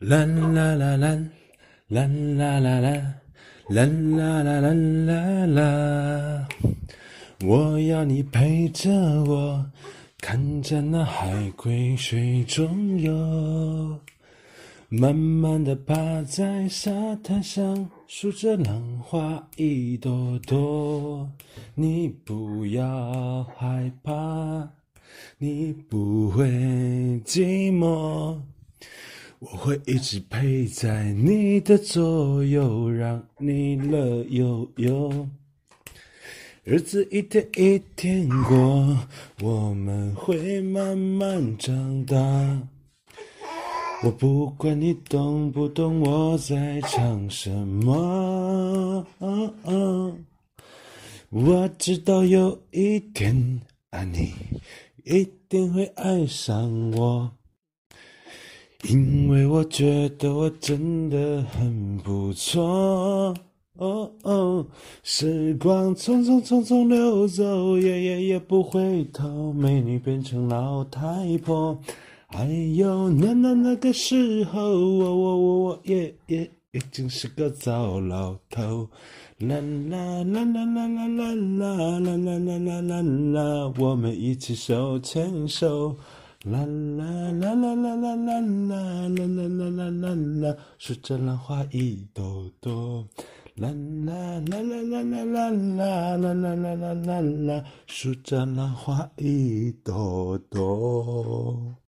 啦啦啦啦啦啦啦啦啦啦啦啦啦啦！我要你陪着我，看着那海龟水中游，慢慢的趴在沙滩上，数着浪花一朵朵。你不要害怕，你不会寂寞。我会一直陪在你的左右，让你乐悠悠。日子一天一天过，我们会慢慢长大。我不管你懂不懂我在唱什么，我知道有一天啊，你一定会爱上我。因为我觉得我真的很不错，哦哦，时光匆匆匆匆流走，也也也不回头，美女变成老太婆。哎呦，那那那个时候，我我我我也也已经是个糟老头。啦啦啦啦啦啦啦啦啦啦啦啦啦，我们一起手牵手。啦啦啦啦啦啦啦啦啦啦啦啦啦，数着浪花一朵朵。啦啦啦啦啦啦啦啦啦啦啦啦啦，数着浪花一朵朵。